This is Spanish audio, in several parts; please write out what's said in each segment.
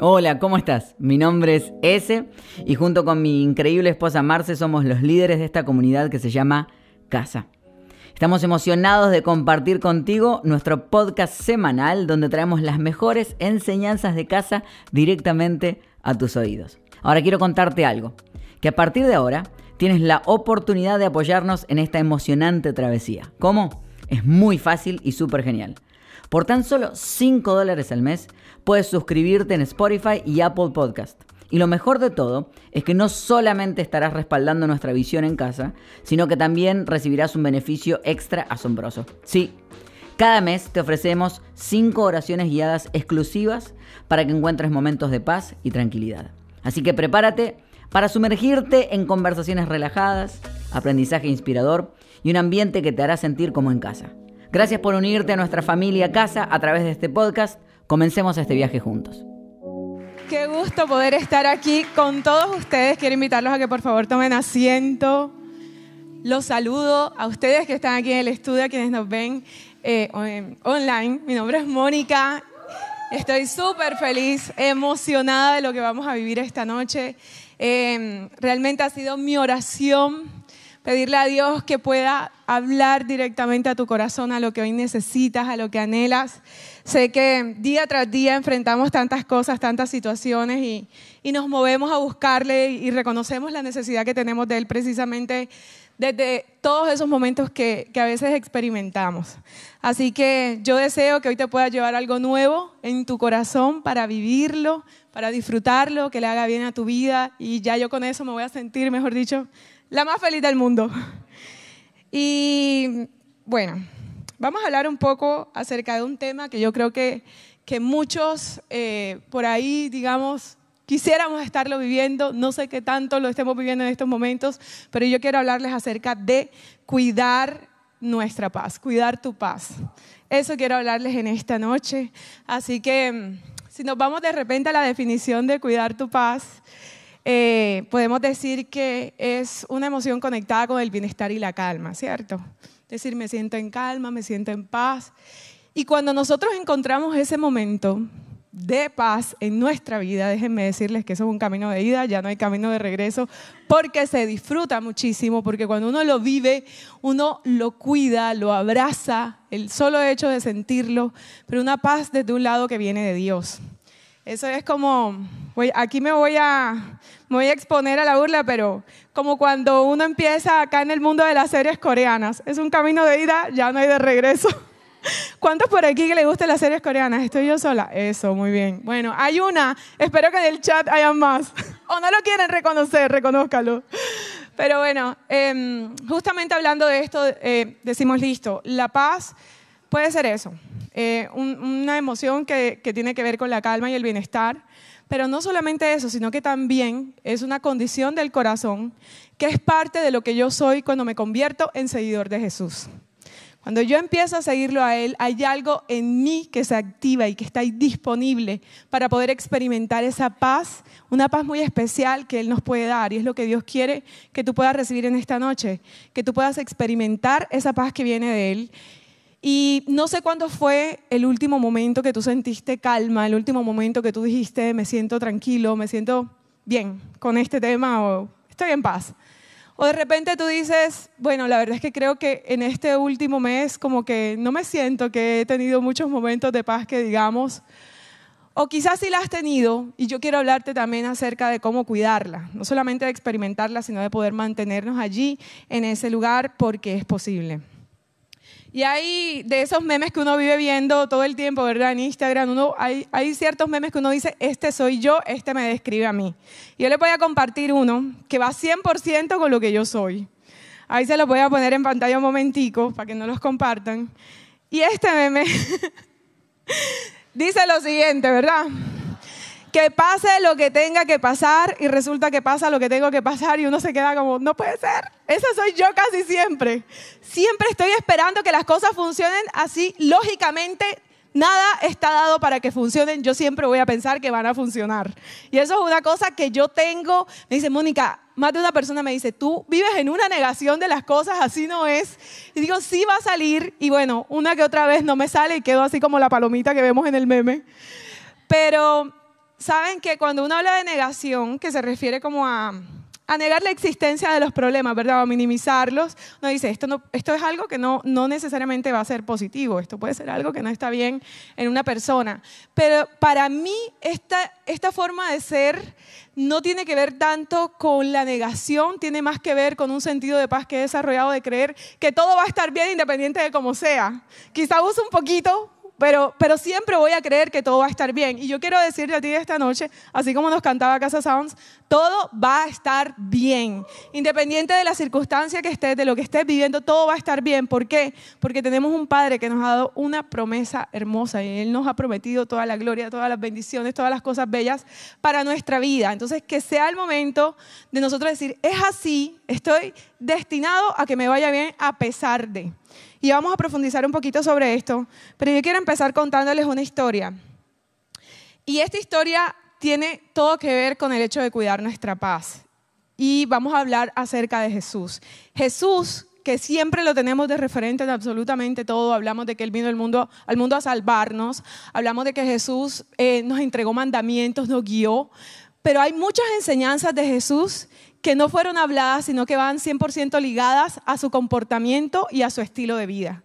Hola, ¿cómo estás? Mi nombre es Ese y junto con mi increíble esposa Marce somos los líderes de esta comunidad que se llama Casa. Estamos emocionados de compartir contigo nuestro podcast semanal donde traemos las mejores enseñanzas de casa directamente a tus oídos. Ahora quiero contarte algo, que a partir de ahora tienes la oportunidad de apoyarnos en esta emocionante travesía. ¿Cómo? Es muy fácil y súper genial. Por tan solo 5 dólares al mes puedes suscribirte en Spotify y Apple Podcast. Y lo mejor de todo es que no solamente estarás respaldando nuestra visión en casa, sino que también recibirás un beneficio extra asombroso. Sí, cada mes te ofrecemos 5 oraciones guiadas exclusivas para que encuentres momentos de paz y tranquilidad. Así que prepárate para sumergirte en conversaciones relajadas, aprendizaje inspirador y un ambiente que te hará sentir como en casa. Gracias por unirte a nuestra familia casa a través de este podcast. Comencemos este viaje juntos. Qué gusto poder estar aquí con todos ustedes. Quiero invitarlos a que por favor tomen asiento. Los saludo a ustedes que están aquí en el estudio, a quienes nos ven eh, online. Mi nombre es Mónica. Estoy súper feliz, emocionada de lo que vamos a vivir esta noche. Eh, realmente ha sido mi oración pedirle a Dios que pueda hablar directamente a tu corazón, a lo que hoy necesitas, a lo que anhelas. Sé que día tras día enfrentamos tantas cosas, tantas situaciones y, nos movemos a buscarle y reconocemos la necesidad que tenemos de Él precisamente desde todos esos momentos que, que, a veces experimentamos. Así que yo deseo que hoy te pueda llevar algo nuevo en tu corazón para vivirlo, para disfrutarlo, que le haga bien a tu vida y ya yo con eso me voy a sentir, mejor dicho, la más feliz del mundo. Y bueno, vamos a hablar un poco acerca de un tema que yo creo que, que muchos eh, por ahí, digamos, quisiéramos estarlo viviendo. No sé qué tanto lo estemos viviendo en estos momentos, pero yo quiero hablarles acerca de cuidar nuestra paz, cuidar tu paz. Eso quiero hablarles en esta noche. Así que si nos vamos de repente a la definición de cuidar tu paz, eh, podemos decir que es una emoción conectada con el bienestar y la calma, ¿cierto? Decir, me siento en calma, me siento en paz. Y cuando nosotros encontramos ese momento de paz en nuestra vida, déjenme decirles que eso es un camino de ida, ya no hay camino de regreso, porque se disfruta muchísimo, porque cuando uno lo vive, uno lo cuida, lo abraza, el solo hecho de sentirlo, pero una paz desde un lado que viene de Dios. Eso es como, aquí me voy, a, me voy a exponer a la burla, pero como cuando uno empieza acá en el mundo de las series coreanas. Es un camino de ida, ya no hay de regreso. ¿Cuántos por aquí que le gustan las series coreanas? ¿Estoy yo sola? Eso, muy bien. Bueno, hay una. Espero que en el chat haya más. O no lo quieren reconocer, reconózcalo. Pero bueno, em, justamente hablando de esto, eh, decimos listo. La paz puede ser eso. Eh, una emoción que, tiene que ver con la calma y el bienestar. Pero no solamente eso, sino que también es una condición del corazón que es parte de lo que yo soy cuando me convierto en seguidor de Jesús. Cuando yo empiezo a seguirlo a Él, hay algo en mí que se activa y que está disponible para poder experimentar esa paz, una paz muy especial que Él nos puede dar. Y es lo que Dios quiere que tú puedas recibir en esta noche, que tú puedas experimentar esa paz que viene de Él y no sé cuándo fue el último momento que tú sentiste calma, el último momento que tú dijiste, me siento tranquilo, me siento bien con este tema o estoy en paz. O de repente tú dices, bueno, la verdad es que creo que en este último mes como que no me siento que he tenido muchos momentos de paz que digamos. O quizás sí la has tenido y yo quiero hablarte también acerca de cómo cuidarla, no solamente de experimentarla, sino de poder mantenernos allí en ese lugar porque es posible. Y hay de esos memes que uno vive viendo todo el tiempo, ¿verdad? En Instagram, uno, hay, hay ciertos memes que uno dice, este soy yo, este me describe a mí. Yo les voy a compartir uno que va 100% con lo que yo soy. Ahí se los voy a poner en pantalla un momentico para que no los compartan. Y este meme dice lo siguiente, ¿verdad? Que pase lo que tenga que pasar y resulta que pasa lo que tengo que pasar y uno se queda como, no puede ser. Esa soy yo casi siempre. Siempre estoy esperando que las cosas funcionen así, lógicamente. Nada está dado para que funcionen. Yo siempre voy a pensar que van a funcionar. Y eso es una cosa que yo tengo. Me dice, Mónica, más de una persona me dice, tú vives en una negación de las cosas, así no es. Y digo, sí va a salir. Y bueno, una que otra vez no me sale y quedo así como la palomita que vemos en el meme. Pero saben que cuando uno habla de negación, que se refiere como a a negar la existencia de los problemas, ¿verdad? O a minimizarlos. Uno dice, esto, no, esto es algo que no, no necesariamente va a ser positivo, esto puede ser algo que no está bien en una persona. Pero para mí esta, esta forma de ser no tiene que ver tanto con la negación, tiene más que ver con un sentido de paz que he desarrollado de creer que todo va a estar bien independiente de cómo sea. Quizá uso un poquito pero, pero siempre voy a creer que todo va a estar bien. Y yo quiero decirte a ti esta noche, así como nos cantaba Casa Sounds, todo va a estar bien. Independiente de la circunstancia que estés, de lo que estés viviendo, todo va a estar bien. ¿Por qué? Porque tenemos un Padre que nos ha dado una promesa hermosa y Él nos ha prometido toda la gloria, todas las bendiciones, todas las cosas bellas para nuestra vida. Entonces, que sea el momento de nosotros decir, es así, estoy destinado a que me vaya bien a pesar de y vamos a profundizar un poquito sobre esto, pero yo quiero empezar contándoles una historia. Y esta historia tiene todo que ver con el hecho de cuidar nuestra paz. Y vamos a hablar acerca de Jesús. Jesús, que siempre lo tenemos de referente en absolutamente todo, hablamos de que Él vino al mundo, al mundo a salvarnos, hablamos de que Jesús eh, nos entregó mandamientos, nos guió, pero hay muchas enseñanzas de Jesús que no fueron habladas, sino que van 100% ligadas a su comportamiento y a su estilo de vida.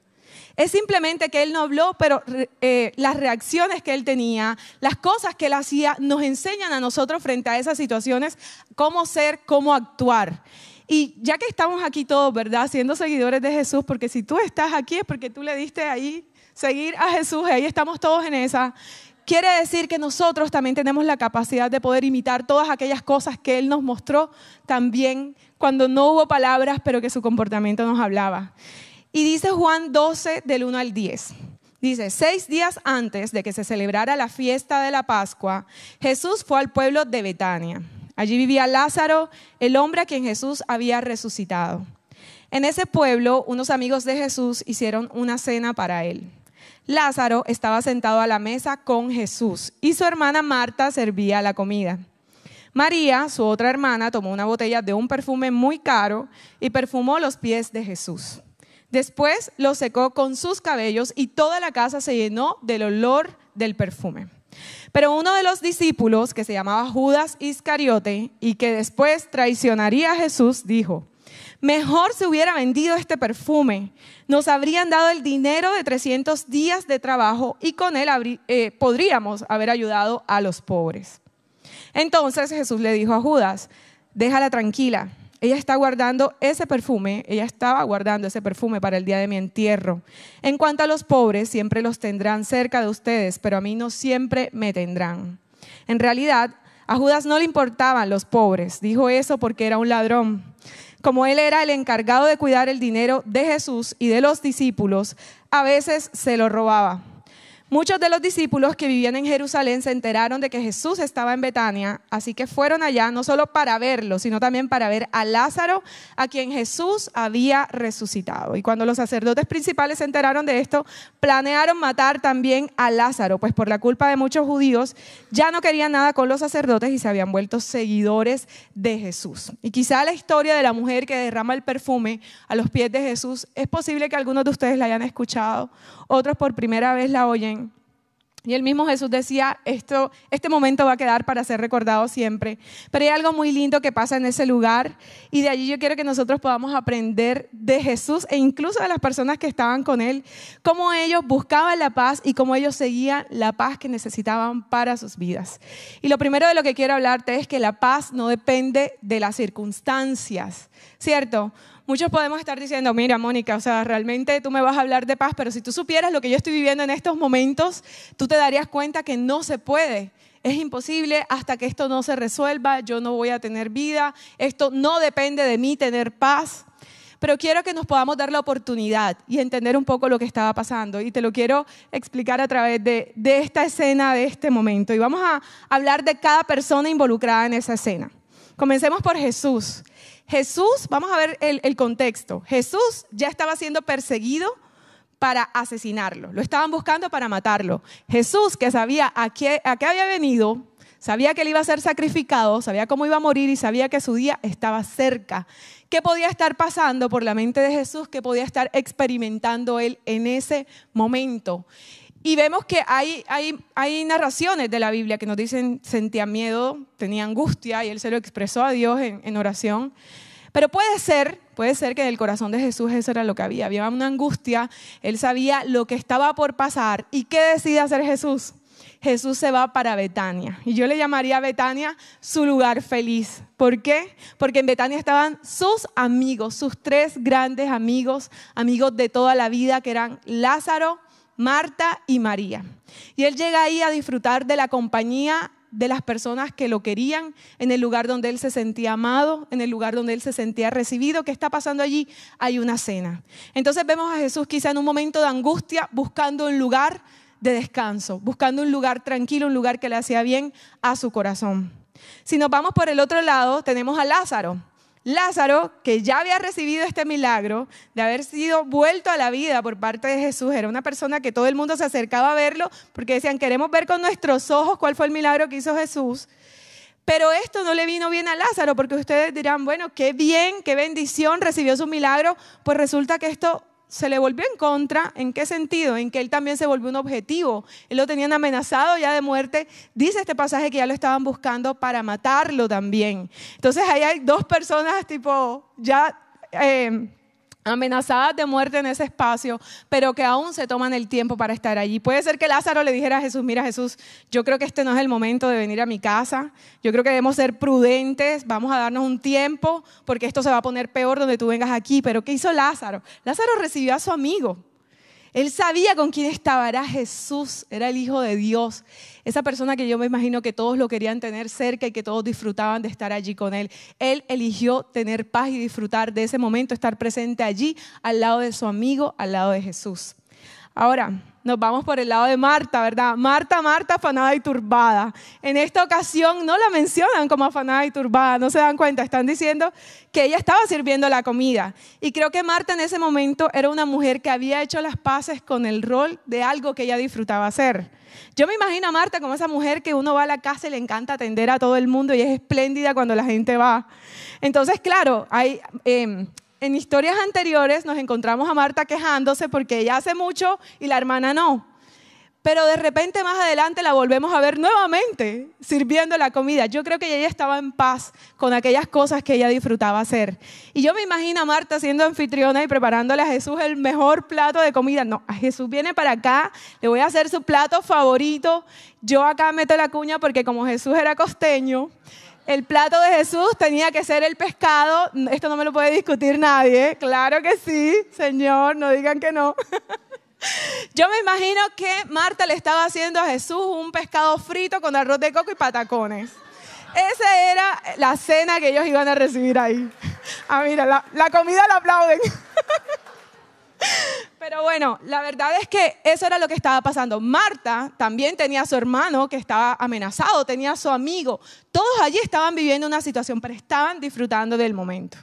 Es simplemente que él no habló, pero eh, las reacciones que él tenía, las cosas que él hacía, nos enseñan a nosotros frente a esas situaciones cómo ser, cómo actuar. Y ya que estamos aquí todos, ¿verdad? Siendo seguidores de Jesús, porque si tú estás aquí es porque tú le diste ahí seguir a Jesús, ahí estamos todos en esa. Quiere decir que nosotros también tenemos la capacidad de poder imitar todas aquellas cosas que Él nos mostró también cuando no hubo palabras, pero que su comportamiento nos hablaba. Y dice Juan 12 del 1 al 10. Dice, seis días antes de que se celebrara la fiesta de la Pascua, Jesús fue al pueblo de Betania. Allí vivía Lázaro, el hombre a quien Jesús había resucitado. En ese pueblo, unos amigos de Jesús hicieron una cena para él. Lázaro estaba sentado a la mesa con Jesús y su hermana Marta servía la comida. María, su otra hermana, tomó una botella de un perfume muy caro y perfumó los pies de Jesús. Después lo secó con sus cabellos y toda la casa se llenó del olor del perfume. Pero uno de los discípulos, que se llamaba Judas Iscariote y que después traicionaría a Jesús, dijo, Mejor se hubiera vendido este perfume. Nos habrían dado el dinero de 300 días de trabajo y con él eh, podríamos haber ayudado a los pobres. Entonces Jesús le dijo a Judas, déjala tranquila. Ella está guardando ese perfume, ella estaba guardando ese perfume para el día de mi entierro. En cuanto a los pobres, siempre los tendrán cerca de ustedes, pero a mí no siempre me tendrán. En realidad, a Judas no le importaban los pobres, dijo eso porque era un ladrón. Como él era el encargado de cuidar el dinero de Jesús y de los discípulos, a veces se lo robaba. Muchos de los discípulos que vivían en Jerusalén se enteraron de que Jesús estaba en Betania, así que fueron allá no solo para verlo, sino también para ver a Lázaro, a quien Jesús había resucitado. Y cuando los sacerdotes principales se enteraron de esto, planearon matar también a Lázaro, pues por la culpa de muchos judíos ya no querían nada con los sacerdotes y se habían vuelto seguidores de Jesús. Y quizá la historia de la mujer que derrama el perfume a los pies de Jesús, es posible que algunos de ustedes la hayan escuchado, otros por primera vez la oyen y el mismo Jesús decía, esto, este momento va a quedar para ser recordado siempre. Pero hay algo muy lindo que pasa en ese lugar y de allí yo quiero que nosotros podamos aprender de Jesús e incluso de las personas que estaban con él, cómo ellos buscaban la paz y cómo ellos seguían la paz que necesitaban para sus vidas. Y lo primero de lo que quiero hablarte es que la paz no depende de las circunstancias, ¿cierto? Muchos podemos estar diciendo, mira, Mónica, o sea, realmente tú me vas a hablar de paz, pero si tú supieras lo que yo estoy viviendo en estos momentos, tú te darías cuenta que no se puede. Es imposible hasta que esto no se resuelva, yo no voy a tener vida, esto no depende de mí tener paz. Pero quiero que nos podamos dar la oportunidad y entender un poco lo que estaba pasando. Y te lo quiero explicar a través de, de esta escena, de este momento. Y vamos a hablar de cada persona involucrada en esa escena. Comencemos por Jesús. Jesús, vamos a ver el, contexto. Jesús ya estaba siendo perseguido para asesinarlo. Lo estaban buscando para matarlo. Jesús, que sabía a qué, a qué había venido, sabía que él iba a ser sacrificado, sabía cómo iba a morir y sabía que su día estaba cerca. ¿Qué podía estar pasando por la mente de Jesús? ¿Qué podía estar experimentando él en ese momento? Y vemos que hay, hay, hay narraciones de la Biblia que nos dicen sentía miedo, tenía angustia y él se lo expresó a Dios en, en oración. Pero puede ser, puede ser que en el corazón de Jesús eso era lo que había. Había una angustia, él sabía lo que estaba por pasar. ¿Y qué decide hacer Jesús? Jesús se va para Betania. Y yo le llamaría a Betania su lugar feliz. ¿Por qué? Porque en Betania estaban sus amigos, sus tres grandes amigos, amigos de toda la vida, que eran Lázaro, Marta y María. Y él llega ahí a disfrutar de la compañía de las personas que lo querían, en el lugar donde él se sentía amado, en el lugar donde él se sentía recibido. ¿Qué está pasando allí? Hay una cena. Entonces vemos a Jesús quizá en un momento de angustia buscando un lugar de descanso, buscando un lugar tranquilo, un lugar que le hacía bien a su corazón. Si nos vamos por el otro lado, tenemos a Lázaro. Lázaro, que ya había recibido este milagro de haber sido vuelto a la vida por parte de Jesús, era una persona que todo el mundo se acercaba a verlo porque decían, queremos ver con nuestros ojos cuál fue el milagro que hizo Jesús. Pero esto no le vino bien a Lázaro porque ustedes dirán, bueno, qué bien, qué bendición, recibió su milagro. Pues resulta que esto se le volvió en contra. ¿En qué sentido? En que él también se volvió un objetivo. Él lo tenían amenazado ya de muerte. Dice este pasaje que ya lo estaban buscando para matarlo también. Entonces ahí hay dos personas tipo ya... Eh, amenazadas de muerte en ese espacio, pero que aún se toman el tiempo para estar allí. Puede ser que Lázaro le dijera a Jesús, mira Jesús, yo creo que este no es el momento de venir a mi casa, yo creo que debemos ser prudentes, vamos a darnos un tiempo, porque esto se va a poner peor donde tú vengas aquí. Pero ¿qué hizo Lázaro? Lázaro recibió a su amigo. Él sabía con quién estaba, era Jesús, era el Hijo de Dios. Esa persona que yo me imagino que todos lo querían tener cerca y que todos disfrutaban de estar allí con Él. Él eligió tener paz y disfrutar de ese momento, estar presente allí, al lado de su amigo, al lado de Jesús. Ahora, nos vamos por el lado de Marta, ¿verdad? Marta, Marta, afanada y turbada. En esta ocasión no la mencionan como afanada y turbada, no se dan cuenta, están diciendo que ella estaba sirviendo la comida. Y creo que Marta en ese momento era una mujer que había hecho las paces con el rol de algo que ella disfrutaba hacer. Yo me imagino a Marta como esa mujer que uno va a la casa y le encanta atender a todo el mundo y es espléndida cuando la gente va. Entonces, claro, hay... Eh, en historias anteriores nos encontramos a Marta quejándose porque ella hace mucho y la hermana no. Pero de repente más adelante la volvemos a ver nuevamente sirviendo la comida. Yo creo que ella estaba en paz con aquellas cosas que ella disfrutaba hacer. Y yo me imagino a Marta siendo anfitriona y preparándole a Jesús el mejor plato de comida. No, a Jesús viene para acá, le voy a hacer su plato favorito. Yo acá meto la cuña porque como Jesús era costeño, el plato de Jesús tenía que ser el pescado. Esto no me lo puede discutir nadie. Claro que sí, Señor, no digan que no. Yo me imagino que Marta le estaba haciendo a Jesús un pescado frito con arroz de coco y patacones. Esa era la cena que ellos iban a recibir ahí. Ah, mira, la, comida la aplauden. Pero bueno, la verdad es que eso era lo que estaba pasando. Marta también tenía a su hermano que estaba amenazado, tenía a su amigo. Todos allí estaban viviendo una situación, pero estaban disfrutando del momento.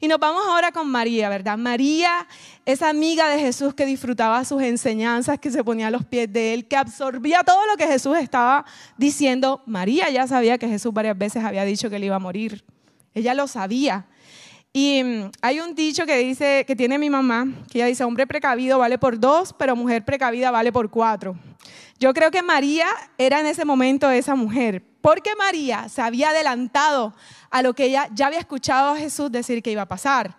Y nos vamos ahora con María, ¿verdad? María, esa amiga de Jesús que disfrutaba sus enseñanzas, que se ponía a los pies de él, que absorbía todo lo que Jesús estaba diciendo. María ya sabía que Jesús varias veces había dicho que él iba a morir. Ella lo sabía. Y mm, hay un dicho que dice, que tiene mi mamá, que ella dice, hombre precavido vale por dos, pero mujer precavida vale por cuatro. Yo creo que María era en ese momento esa mujer, porque María se había adelantado a lo que ella ya había escuchado a Jesús decir que iba a pasar.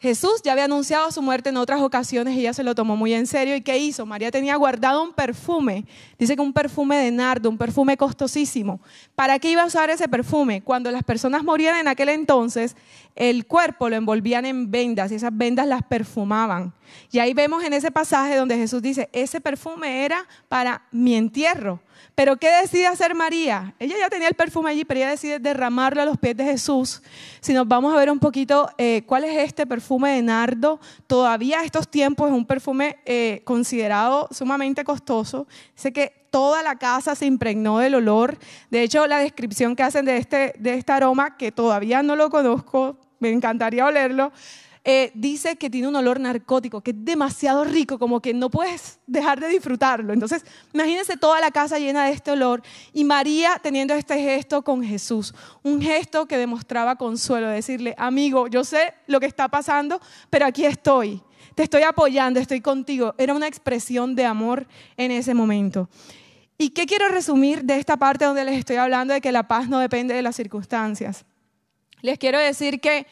Jesús ya había anunciado su muerte en otras ocasiones y ella se lo tomó muy en serio. ¿Y qué hizo? María tenía guardado un perfume, dice que un perfume de nardo, un perfume costosísimo. ¿Para qué iba a usar ese perfume? Cuando las personas morían en aquel entonces, el cuerpo lo envolvían en vendas y esas vendas las perfumaban. Y ahí vemos en ese pasaje donde Jesús dice, ese perfume era para mi entierro. Pero ¿qué decide hacer María? Ella ya tenía el perfume allí, pero ella decide derramarlo a los pies de Jesús. Si nos vamos a ver un poquito eh, cuál es este perfume de nardo, todavía a estos tiempos es un perfume eh, considerado sumamente costoso. Sé que toda la casa se impregnó del olor. De hecho, la descripción que hacen de este, de este aroma, que todavía no lo conozco, me encantaría olerlo, eh, dice que tiene un olor narcótico, que es demasiado rico, como que no puedes dejar de disfrutarlo. Entonces, imagínense toda la casa llena de este olor y María teniendo este gesto con Jesús, un gesto que demostraba consuelo, decirle, amigo, yo sé lo que está pasando, pero aquí estoy. te estoy apoyando, estoy contigo. Era una expresión de amor en ese momento. ¿Y qué quiero resumir de esta parte donde les estoy hablando de que la paz no depende de las circunstancias? Les quiero decir que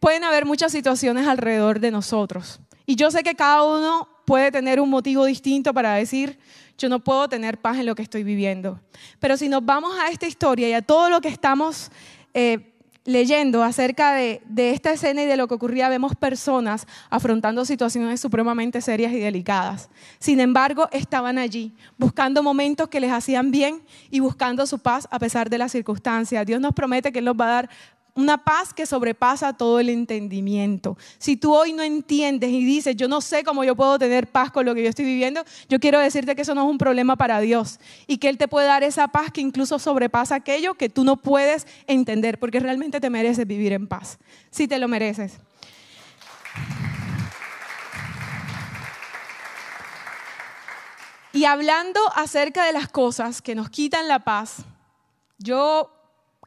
pueden haber muchas situaciones alrededor de nosotros. Y yo sé que cada uno puede tener un motivo distinto para decir, yo no puedo tener paz en lo que estoy viviendo. Pero si nos vamos a esta historia y a todo lo que estamos eh, leyendo acerca de, esta escena y de lo que ocurría, vemos personas afrontando situaciones supremamente serias y delicadas. Sin embargo, estaban allí, buscando momentos que les hacían bien y buscando su paz a pesar de las circunstancias. Dios nos promete que Él nos va a dar una paz que sobrepasa todo el entendimiento. Si tú hoy no entiendes y dices, yo no sé cómo yo puedo tener paz con lo que yo estoy viviendo, yo quiero decirte que eso no es un problema para Dios y que Él te puede dar esa paz que incluso sobrepasa aquello que tú no puedes entender, porque realmente te mereces vivir en paz. Si te lo mereces. Y hablando acerca de las cosas que nos quitan la paz, yo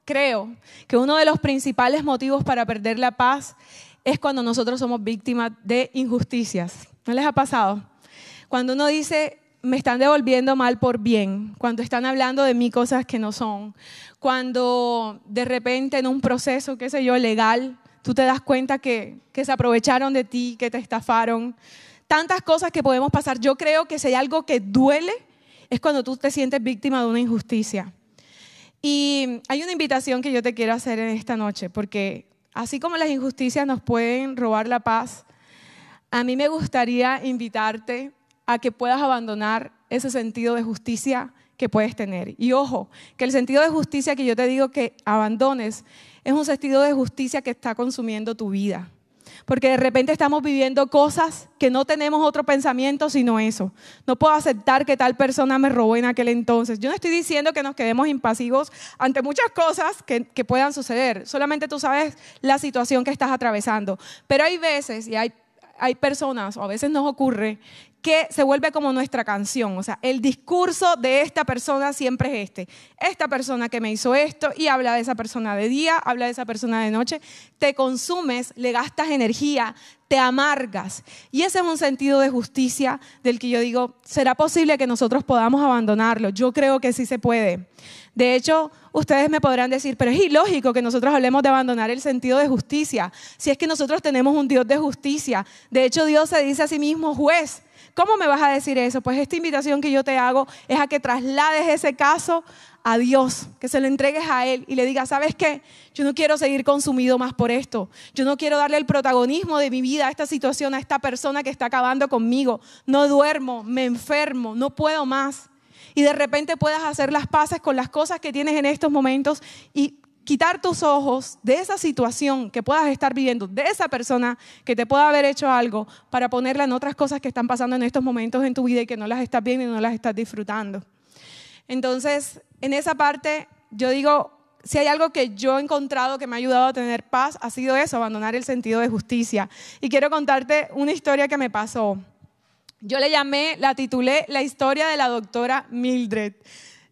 creo que uno de los principales motivos para perder la paz es cuando nosotros somos víctimas de injusticias. ¿No les ha pasado? Cuando uno dice, me están devolviendo mal por bien, cuando están hablando de mí cosas que no son, cuando de repente en un proceso, qué sé yo, legal, tú te das cuenta que, que se aprovecharon de ti, que te estafaron, tantas cosas que podemos pasar. Yo creo que si hay algo que duele, es cuando tú te sientes víctima de una injusticia. Y hay una invitación que yo te quiero hacer en esta noche, porque así como las injusticias nos pueden robar la paz, a mí me gustaría invitarte a que puedas abandonar ese sentido de justicia que puedes tener. Y ojo, que el sentido de justicia que yo te digo que abandones es un sentido de justicia que está consumiendo tu vida porque de repente estamos viviendo cosas que no tenemos otro pensamiento sino eso. No puedo aceptar que tal persona me robó en aquel entonces. Yo no estoy diciendo que nos quedemos impasivos ante muchas cosas que, que puedan suceder, solamente tú sabes la situación que estás atravesando. Pero hay veces y hay hay personas, o a veces nos ocurre, que se vuelve como nuestra canción. O sea, el discurso de esta persona siempre es este. Esta persona que me hizo esto y habla de esa persona de día, habla de esa persona de noche. Te consumes, le gastas energía, te amargas. Y ese es un sentido de justicia del que yo digo, ¿será posible que nosotros podamos abandonarlo? Yo creo que sí se puede. De hecho, ustedes me podrán decir, pero es ilógico que nosotros hablemos de abandonar el sentido de justicia, si es que nosotros tenemos un Dios de justicia. De hecho, Dios se dice a sí mismo juez. ¿Cómo me vas a decir eso? Pues esta invitación que yo te hago es a que traslades ese caso a Dios, que se lo entregues a Él y le digas, ¿sabes qué? Yo no quiero seguir consumido más por esto. Yo no quiero darle el protagonismo de mi vida a esta situación, a esta persona que está acabando conmigo. No duermo, me enfermo, no puedo más. Y de repente puedas hacer las paces con las cosas que tienes en estos momentos y quitar tus ojos de esa situación que puedas estar viviendo, de esa persona que te pueda haber hecho algo, para ponerla en otras cosas que están pasando en estos momentos en tu vida y que no las estás viendo y no las estás disfrutando. Entonces, en esa parte, yo digo, si hay algo que yo he encontrado que me ha ayudado a tener paz, ha sido eso, abandonar el sentido de justicia. Y quiero contarte una historia que me pasó. Yo le llamé, la titulé La historia de la doctora Mildred.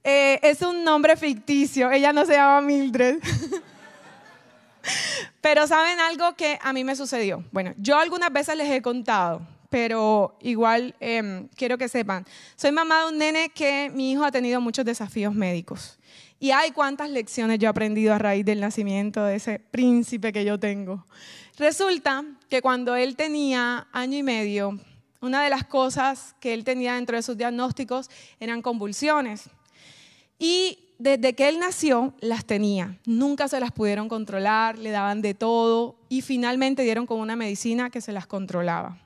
Eh, es un nombre ficticio, ella no se llama Mildred. pero saben algo que a mí me sucedió. Bueno, yo algunas veces les he contado, pero igual em, quiero que sepan. Soy mamá de un nene que mi hijo ha tenido muchos desafíos médicos. Y hay cuántas lecciones yo he aprendido a raíz del nacimiento de ese príncipe que yo tengo. Resulta que cuando él tenía año y medio, una de las cosas que él tenía dentro de sus diagnósticos eran convulsiones. Y desde que él nació, las tenía. Nunca se las pudieron controlar, le daban de todo y finalmente dieron con una medicina que se las controlaba.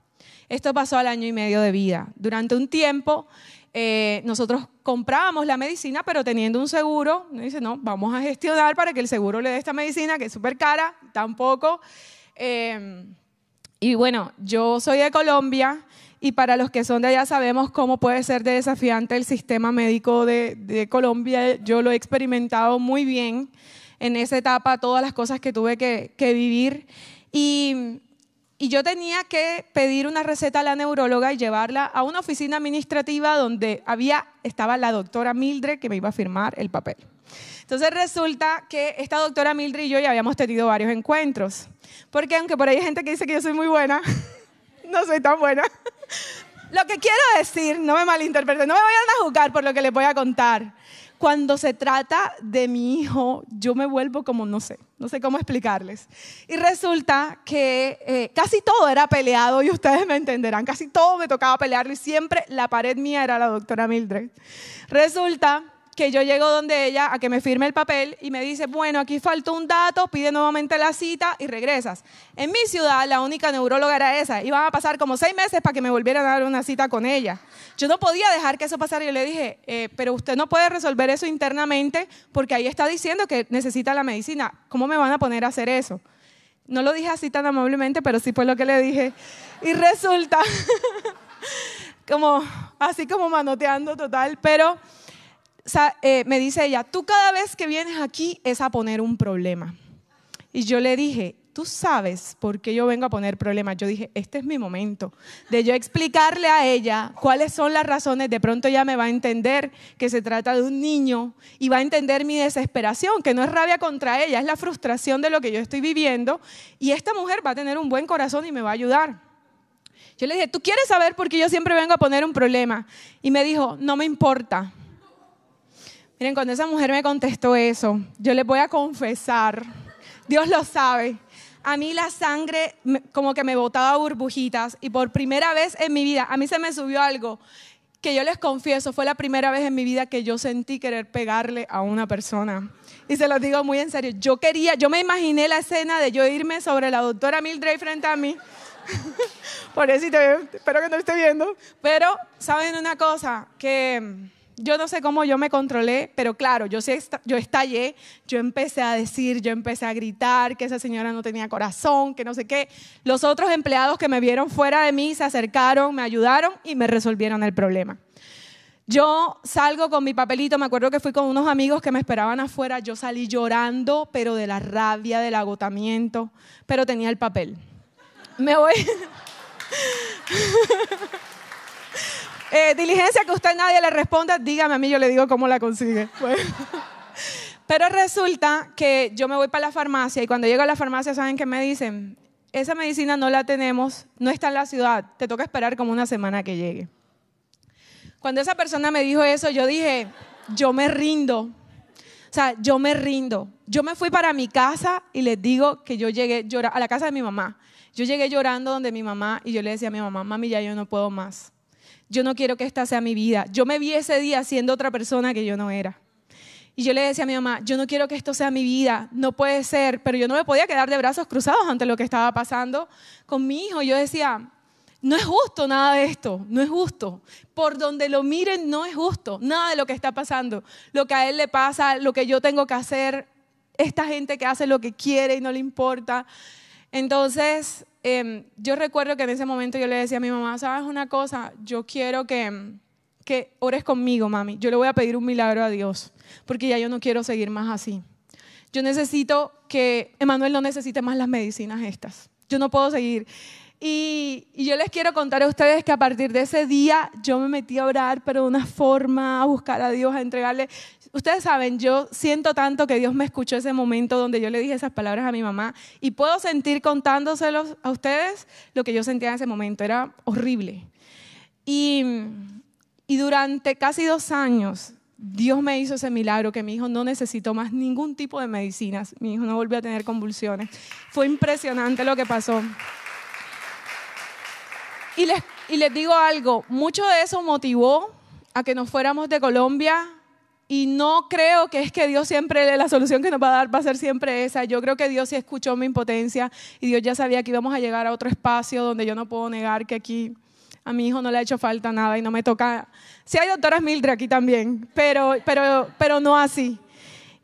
Esto pasó al año y medio de vida. Durante un tiempo, eh, nosotros comprábamos la medicina, pero teniendo un seguro, dice, no, vamos a gestionar para que el seguro le dé esta medicina, que es súper cara, tampoco. Eh, y bueno, yo soy de Colombia y para los que son de allá sabemos cómo puede ser de desafiante el sistema médico de, Colombia. Yo lo he experimentado muy bien en esa etapa, todas las cosas que tuve que, vivir. Y, y, yo tenía que pedir una receta a la neuróloga y llevarla a una oficina administrativa donde había, estaba la doctora Mildred que me iba a firmar el papel. Entonces resulta que esta doctora Mildred y yo ya habíamos tenido varios encuentros. Porque aunque por ahí hay gente que dice que yo soy muy buena, no soy tan buena. Lo que quiero decir, no me malinterpreten, no me vayan a juzgar por lo que les voy a contar. Cuando se trata de mi hijo, yo me vuelvo como, no sé, no sé cómo explicarles. Y resulta que eh, casi todo era peleado y ustedes me entenderán, casi todo me tocaba pelearlo y siempre la pared mía era la doctora Mildred. Resulta que yo llego donde ella a que me firme el papel y me dice, bueno, aquí faltó un dato, pide nuevamente la cita y regresas. En mi ciudad la única neuróloga era esa. Iban a pasar como seis meses para que me volvieran a dar una cita con ella. Yo no podía dejar que eso pasara. Yo le dije, eh, pero usted no puede resolver eso internamente porque ahí está diciendo que necesita la medicina. ¿Cómo me van a poner a hacer eso? No lo dije así tan amablemente, pero sí fue lo que le dije. Y resulta, como así como manoteando total, pero eh, me dice ella, tú cada vez que vienes aquí es a poner un problema. Y yo le dije, tú sabes por qué yo vengo a poner problemas. Yo dije, este es mi momento de yo explicarle a ella cuáles son las razones. De pronto ella me va a entender que se trata de un niño y va a entender mi desesperación, que no es rabia contra ella, es la frustración de lo que yo estoy viviendo. Y esta mujer va a tener un buen corazón y me va a ayudar. Yo le dije, ¿tú quieres saber por qué yo siempre vengo a poner un problema? Y me dijo, no me importa Miren, cuando esa mujer me contestó eso, yo le voy a confesar, Dios lo sabe, a mí la sangre como que me botaba burbujitas y por primera vez en mi vida, a mí se me subió algo que yo les confieso, fue la primera vez en mi vida que yo sentí querer pegarle a una persona. Y se lo digo muy en serio, yo quería, yo me imaginé la escena de yo irme sobre la doctora Mildred frente a mí. Por eso espero que no esté viendo. Pero, ¿saben una cosa? Que yo no sé cómo yo me controlé, pero claro, yo, yo estallé, yo empecé a decir, yo empecé a gritar que esa señora no tenía corazón, que no sé qué. Los otros empleados que me vieron fuera de mí se acercaron, me ayudaron y me resolvieron el problema. Yo salgo con mi papelito, me acuerdo que fui con unos amigos que me esperaban afuera, yo salí llorando, pero de la rabia, del agotamiento, pero tenía el papel. Me voy... Eh, diligencia que usted nadie le responda, dígame a mí, yo le digo cómo la consigue. Pero resulta que yo me voy para la farmacia y cuando llego a la farmacia, ¿saben qué me dicen? Esa medicina no la tenemos, no está en la ciudad, te toca esperar como una semana que llegue. Cuando esa persona me dijo eso, yo dije, yo me rindo. O sea, yo me rindo. Yo me fui para mi casa y les digo que yo llegué a la casa de mi mamá. Yo llegué llorando donde mi mamá y yo le decía a mi mamá, mami, ya yo no puedo más yo no quiero que esta sea mi vida. Yo me vi ese día siendo otra persona que yo no era. Y yo le decía a mi mamá, yo no quiero que esto sea mi vida, no puede ser, pero yo no me podía quedar de brazos cruzados ante lo que estaba pasando con mi hijo. Yo decía, no es justo nada de esto, no es justo. Por donde lo miren, no es justo, nada de lo que está pasando. Lo que a él le pasa, lo que yo tengo que hacer, esta gente que hace lo que quiere y no le importa. Entonces, Em, yo recuerdo que en ese momento yo le decía a mi mamá, ¿sabes una cosa? Yo quiero que, que ores conmigo, mami. Yo le voy a pedir un milagro a Dios, porque ya yo no quiero seguir más así. Yo necesito que Emanuel no necesite más las medicinas estas. Yo no puedo seguir. Y, y, yo les quiero contar a ustedes que a partir de ese día yo me metí a orar, pero de una forma, a buscar a Dios, a entregarle ustedes saben, yo siento tanto que Dios me escuchó ese momento donde yo le dije esas palabras a mi mamá y puedo sentir contándoselos a ustedes lo que yo sentía en ese momento. Era horrible. Y, y durante casi dos años, Dios me hizo ese milagro que mi hijo no necesitó más ningún tipo de medicinas. Mi hijo no volvió a tener convulsiones. Fue impresionante lo que pasó. Y les, y les digo algo, mucho de eso motivó a que nos fuéramos de Colombia y no creo que es que Dios siempre, la solución que nos va a dar va a ser siempre esa. Yo creo que Dios sí escuchó mi impotencia y Dios ya sabía que íbamos a llegar a otro espacio donde yo no puedo negar que aquí a mi hijo no le ha hecho falta nada y no me toca. Sí hay doctoras Mildred aquí también, pero, pero, pero no así.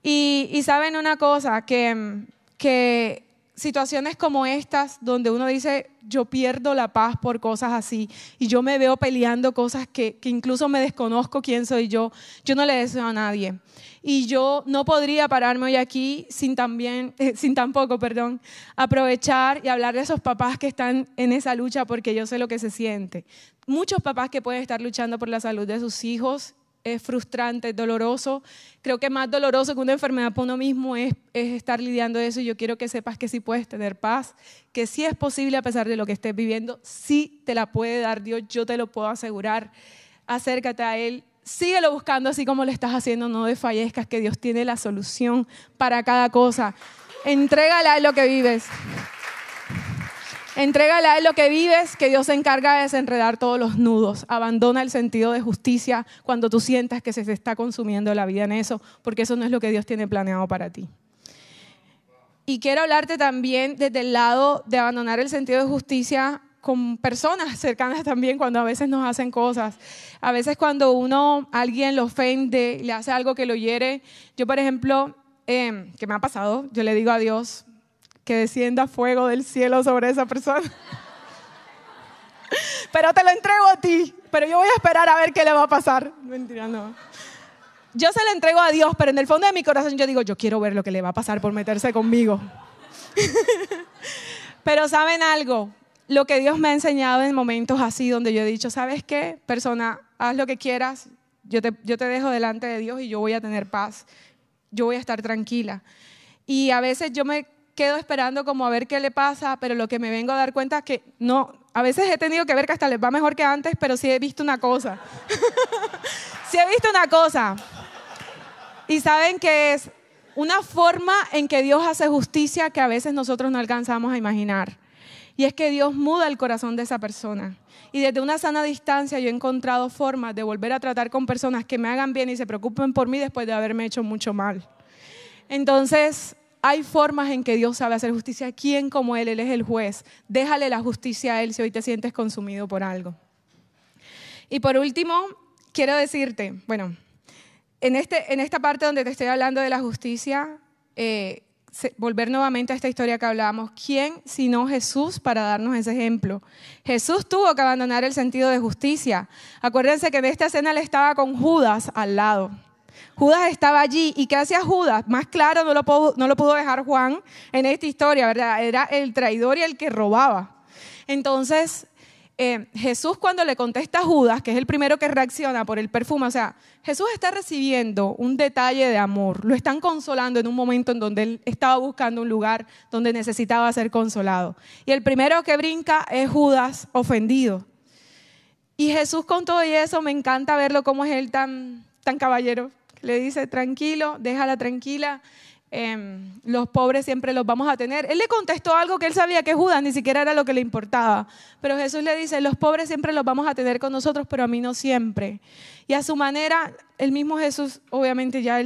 Y, y saben una cosa, que, que situaciones como estas, donde uno dice, yo pierdo la paz por cosas así, y yo me veo peleando cosas que, que, incluso me desconozco quién soy yo, yo no le deseo a nadie. Y yo no podría pararme hoy aquí sin también, eh, sin tampoco, perdón, aprovechar y hablar de esos papás que están en esa lucha porque yo sé lo que se siente. Muchos papás que pueden estar luchando por la salud de sus hijos es frustrante, es doloroso. Creo que más doloroso que una enfermedad para uno mismo es, es estar lidiando eso. Y yo quiero que sepas que sí puedes tener paz, que sí es posible a pesar de lo que estés viviendo, sí te la puede dar Dios, yo te lo puedo asegurar. Acércate a Él, síguelo buscando así como lo estás haciendo, no desfallezcas, que Dios tiene la solución para cada cosa. Entrégale a lo que vives. Entrégale a lo que vives, que Dios se encarga de desenredar todos los nudos. Abandona el sentido de justicia cuando tú sientas que se te está consumiendo la vida en eso, porque eso no es lo que Dios tiene planeado para ti. Y quiero hablarte también desde el lado de abandonar el sentido de justicia con personas cercanas también cuando a veces nos hacen cosas. A veces cuando uno, alguien lo ofende, le hace algo que lo hiere. Yo, por ejemplo, eh, que me ha pasado, yo le digo a Dios, que descienda fuego del cielo sobre esa persona. Pero te lo entrego a ti. Pero yo voy a esperar a ver qué le va a pasar. Mentira, no. Yo se lo entrego a Dios, pero en el fondo de mi corazón yo digo, yo quiero ver lo que le va a pasar por meterse conmigo. pero saben algo, lo que Dios me ha enseñado en momentos así, donde yo he dicho, ¿sabes qué? Persona, haz lo que quieras, yo te, yo te dejo delante de Dios y yo voy a tener paz, yo voy a estar tranquila. Y a veces yo me quedo esperando como a ver qué le pasa, pero lo que me vengo a dar cuenta es que no, a veces he tenido que ver que hasta les va mejor que antes, pero sí he visto una cosa. sí he visto una cosa. Y saben que es una forma en que Dios hace justicia que a veces nosotros no alcanzamos a imaginar. Y es que Dios muda el corazón de esa persona. Y desde una sana distancia yo he encontrado formas de volver a tratar con personas que me hagan bien y se preocupen por mí después de haberme hecho mucho mal. Entonces, hay formas en que Dios sabe hacer justicia. ¿Quién como Él? Él es el juez. Déjale la justicia a Él si hoy te sientes consumido por algo. Y por último, quiero decirte, bueno, en, este, en esta parte donde te estoy hablando de la justicia, eh, volver nuevamente a esta historia que hablábamos, ¿quién sino Jesús para darnos ese ejemplo? Jesús tuvo que abandonar el sentido de justicia. Acuérdense que en esta escena él estaba con Judas al lado. Judas estaba allí. ¿Y qué hacía Judas? Más claro no lo, pudo, no lo dejar Juan en esta historia, ¿verdad? Era el traidor y el que robaba. Entonces, eh, Jesús cuando le contesta a Judas, que es el primero que reacciona por el perfume, o sea, Jesús está recibiendo un detalle de amor, lo están consolando en un momento en donde él estaba buscando un lugar donde necesitaba ser consolado. Y el primero que brinca es Judas ofendido. Y Jesús con todo y eso, me encanta verlo como es él tan, tan caballero, le dice, tranquilo, déjala tranquila, em, los pobres siempre los vamos a tener. Él le contestó algo que él sabía que Judas ni siquiera era lo que le importaba, pero Jesús le dice, los pobres siempre los vamos a tener con nosotros, pero a mí no siempre. Y a su manera, el mismo Jesús, obviamente ya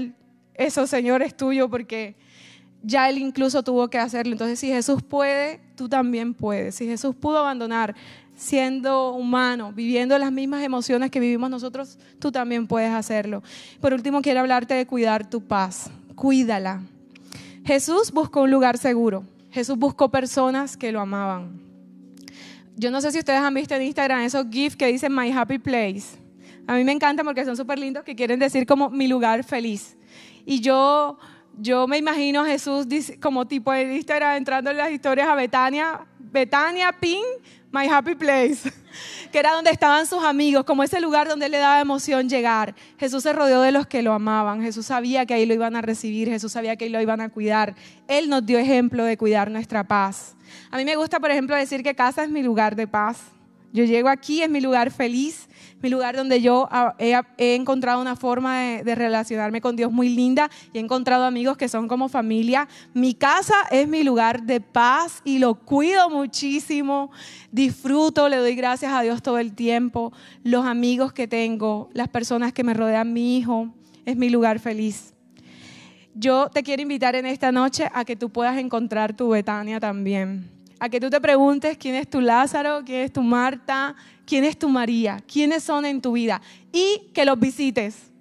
eso Señor es tuyo porque ya él incluso tuvo que hacerlo. Entonces, si Jesús puede, tú también puedes. Si Jesús pudo abandonar siendo humano, viviendo las mismas emociones que vivimos nosotros, tú también puedes hacerlo. Por último, quiero hablarte de cuidar tu paz. Cuídala. Jesús buscó un lugar seguro. Jesús buscó personas que lo amaban. Yo no sé si ustedes han visto en Instagram esos GIFs que dicen My Happy Place. A mí me encanta porque son súper lindos que quieren decir como mi lugar feliz. Y yo, yo me imagino Jesús como tipo de Instagram entrando en las historias a Betania, Betania, Pin, My Happy Place, que era donde estaban sus amigos, como ese lugar donde le daba emoción llegar. Jesús se rodeó de los que lo amaban, Jesús sabía que ahí lo iban a recibir, Jesús sabía que ahí lo iban a cuidar. Él nos dio ejemplo de cuidar nuestra paz. A mí me gusta, por ejemplo, decir que casa es mi lugar de paz. Yo llego aquí, es mi lugar feliz, mi lugar donde yo he, encontrado una forma de, relacionarme con Dios muy linda y he encontrado amigos que son como familia. Mi casa es mi lugar de paz y lo cuido muchísimo, disfruto, le doy gracias a Dios todo el tiempo. Los amigos que tengo, las personas que me rodean, mi hijo, es mi lugar feliz. Yo te quiero invitar en esta noche a que tú puedas encontrar tu Betania también a que tú te preguntes quién es tu Lázaro, quién es tu Marta, quién es tu María, quiénes son en tu vida y que los visites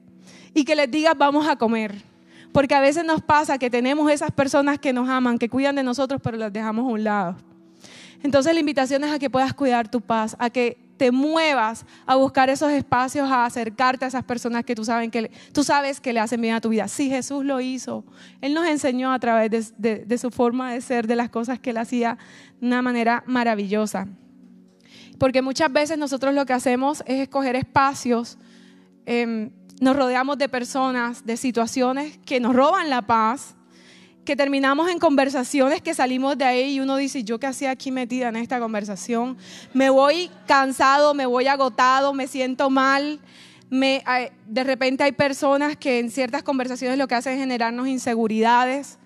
y que les digas vamos a comer. Porque a veces nos pasa que tenemos esas personas que nos aman, que cuidan de nosotros, pero las dejamos a un lado. Entonces la invitación es a que puedas cuidar tu paz, a que te muevas a buscar esos espacios, a acercarte a esas personas que tú, que, tú sabes que le hacen bien a tu vida. Sí, Jesús lo hizo. Él nos enseñó a través de, su forma de ser, de las cosas que él hacía de una manera maravillosa. Porque muchas veces nosotros lo que hacemos es escoger espacios em, nos rodeamos de personas, de situaciones que nos roban la paz, que terminamos en conversaciones que salimos de ahí y uno dice, yo qué hacía aquí metida en esta conversación, me voy cansado, me voy agotado, me siento mal. Me, de repente hay personas que en ciertas conversaciones lo que hacen es generarnos inseguridades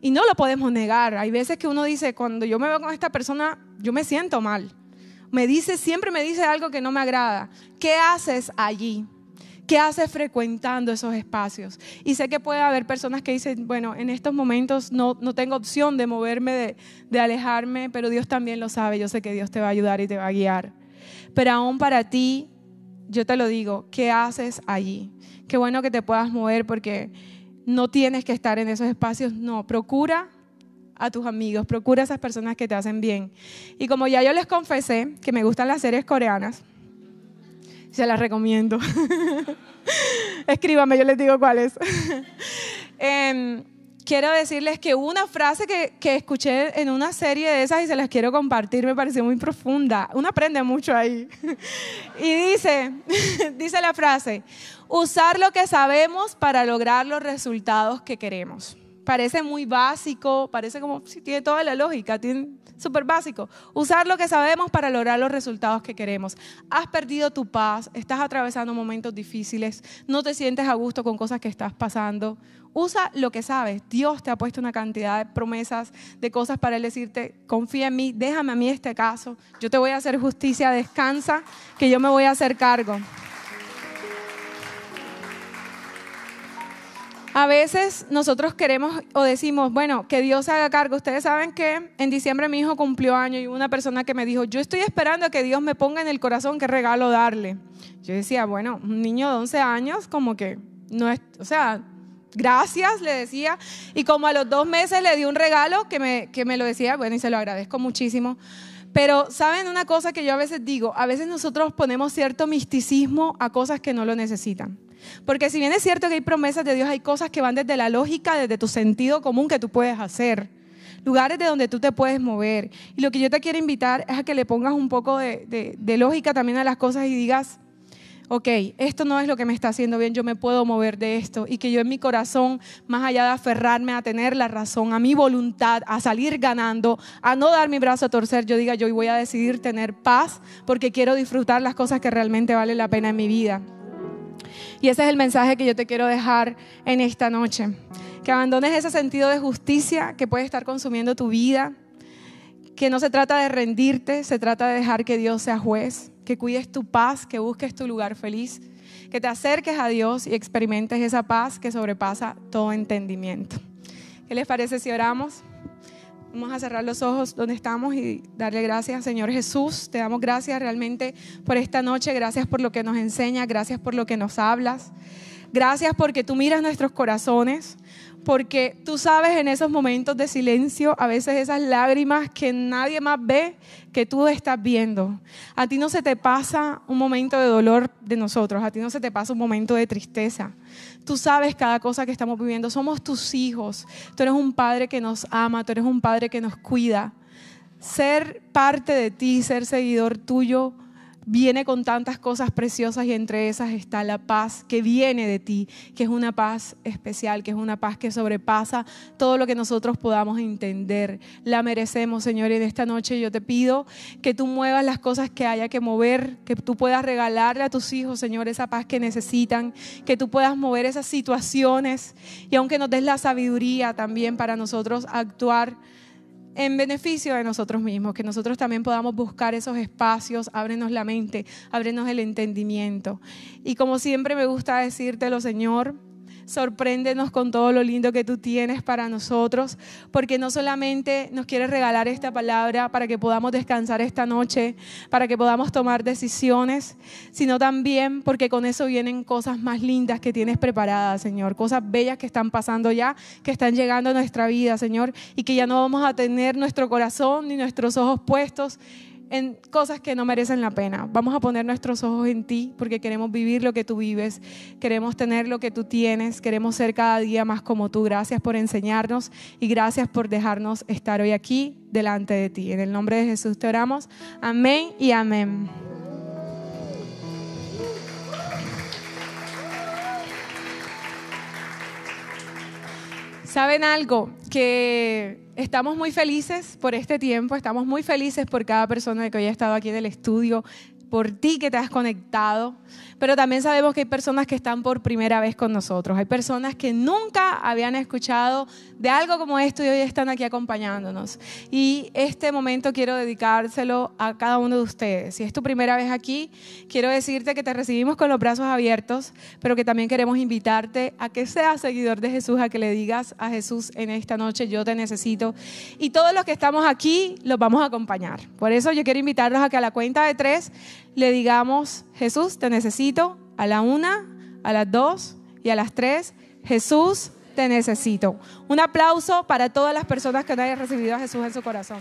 y no lo podemos negar. Hay veces que uno dice, cuando yo me veo con esta persona, yo me siento mal. Me dice, siempre me dice algo que no me agrada. ¿Qué haces allí? ¿Qué haces frecuentando esos espacios? Y sé que puede haber personas que dicen, bueno, en estos momentos no, no tengo opción de moverme, de, de alejarme, pero Dios también lo sabe. Yo sé que Dios te va a ayudar y te va a guiar. Pero aún para ti, yo te lo digo, ¿qué haces allí? Qué bueno que te puedas mover porque no tienes que estar en esos espacios. No, procura a tus amigos, procura a esas personas que te hacen bien. Y como ya yo les confesé que me gustan las series coreanas, se las recomiendo. Escríbame, yo les digo cuáles. Em, quiero decirles que una frase que, que, escuché en una serie de esas y se las quiero compartir, me pareció muy profunda. Uno aprende mucho ahí. y dice, dice la frase, usar lo que sabemos para lograr los resultados que queremos parece muy básico, parece como, si tiene toda la lógica, tiene súper básico. Usar lo que sabemos para lograr los resultados que queremos. Has perdido tu paz, estás atravesando momentos difíciles, no te sientes a gusto con cosas que estás pasando. Usa lo que sabes. Dios te ha puesto una cantidad de promesas, de cosas para él decirte, confía en mí, déjame a mí este caso, yo te voy a hacer justicia, descansa, que yo me voy a hacer cargo. A veces nosotros queremos o decimos, bueno, que Dios se haga cargo. Ustedes saben que en diciembre mi hijo cumplió año y una persona que me dijo, yo estoy esperando a que Dios me ponga en el corazón qué regalo darle. Yo decía, bueno, un niño de 11 años como que no es, o sea, gracias, le decía. Y como a los dos meses le di un regalo que me, que me lo decía, bueno, y se lo agradezco muchísimo. Pero saben una cosa que yo a veces digo, a veces nosotros ponemos cierto misticismo a cosas que no lo necesitan. Porque si bien es cierto que hay promesas de Dios, hay cosas que van desde la lógica, desde tu sentido común que tú puedes hacer. Lugares de donde tú te puedes mover. Y lo que yo te quiero invitar es a que le pongas un poco de, lógica también a las cosas y digas, ok, esto no es lo que me está haciendo bien, yo me puedo mover de esto. Y que yo en mi corazón, más allá de aferrarme a tener la razón, a mi voluntad, a salir ganando, a no dar mi brazo a torcer, yo diga, yo voy a decidir tener paz porque quiero disfrutar las cosas que realmente valen la pena en mi vida. Y ese es el mensaje que yo te quiero dejar en esta noche. Que abandones ese sentido de justicia que puede estar consumiendo tu vida. Que no se trata de rendirte, se trata de dejar que Dios sea juez. Que cuides tu paz, que busques tu lugar feliz. Que te acerques a Dios y experimentes esa paz que sobrepasa todo entendimiento. ¿Qué les parece si oramos? Vamos a cerrar los ojos donde estamos y darle gracias, Señor Jesús. Te damos gracias realmente por esta noche. Gracias por lo que nos enseña. Gracias por lo que nos hablas. Gracias porque tú miras nuestros corazones porque tú sabes en esos momentos de silencio, a veces esas lágrimas que nadie más ve, que tú estás viendo. A ti no se te pasa un momento de dolor de nosotros, a ti no se te pasa un momento de tristeza. Tú sabes cada cosa que estamos viviendo, somos tus hijos. Tú eres un padre que nos ama, tú eres un padre que nos cuida. Ser parte de ti, ser seguidor tuyo, viene con tantas cosas preciosas y entre esas está la paz que viene de ti, que es una paz especial, que es una paz que sobrepasa todo lo que nosotros podamos entender. La merecemos, Señor, y en esta noche yo te pido que tú muevas las cosas que haya que mover, que tú puedas regalarle a tus hijos, Señor, esa paz que necesitan, que tú puedas mover esas situaciones y aunque nos des la sabiduría también para nosotros actuar en beneficio de nosotros mismos, que nosotros también podamos buscar esos espacios, ábrenos la mente, ábrenos el entendimiento. Y como siempre me gusta decírtelo, Señor, sorpréndenos con todo lo lindo que tú tienes para nosotros, porque no solamente nos quieres regalar esta palabra para que podamos descansar esta noche, para que podamos tomar decisiones, sino también porque con eso vienen cosas más lindas que tienes preparadas, Señor, cosas bellas que están pasando ya, que están llegando a nuestra vida, Señor, y que ya no vamos a tener nuestro corazón ni nuestros ojos puestos en cosas que no merecen la pena. Vamos a poner nuestros ojos en ti porque queremos vivir lo que tú vives, queremos tener lo que tú tienes, queremos ser cada día más como tú. Gracias por enseñarnos y gracias por dejarnos estar hoy aquí delante de ti. En el nombre de Jesús te oramos. Amén y amén. ¿Saben algo? Que estamos muy felices por este tiempo, estamos muy felices por cada persona que hoy ha estado aquí en el estudio, por ti que te has conectado, pero también sabemos que hay personas que están por primera vez con nosotros, hay personas que nunca habían escuchado de algo como esto y hoy están aquí acompañándonos. Y este momento quiero dedicárselo a cada uno de ustedes. Si es tu primera vez aquí, quiero decirte que te recibimos con los brazos abiertos, pero que también queremos invitarte a que seas seguidor de Jesús, a que le digas a Jesús en esta noche, yo te necesito. Y todos los que estamos aquí los vamos a acompañar. Por eso yo quiero invitarlos a que a la cuenta de tres le digamos, Jesús, te necesito, a la una, a las dos y a las tres, Jesús, te necesito. Un aplauso para todas las personas que no hayan recibido a Jesús en su corazón.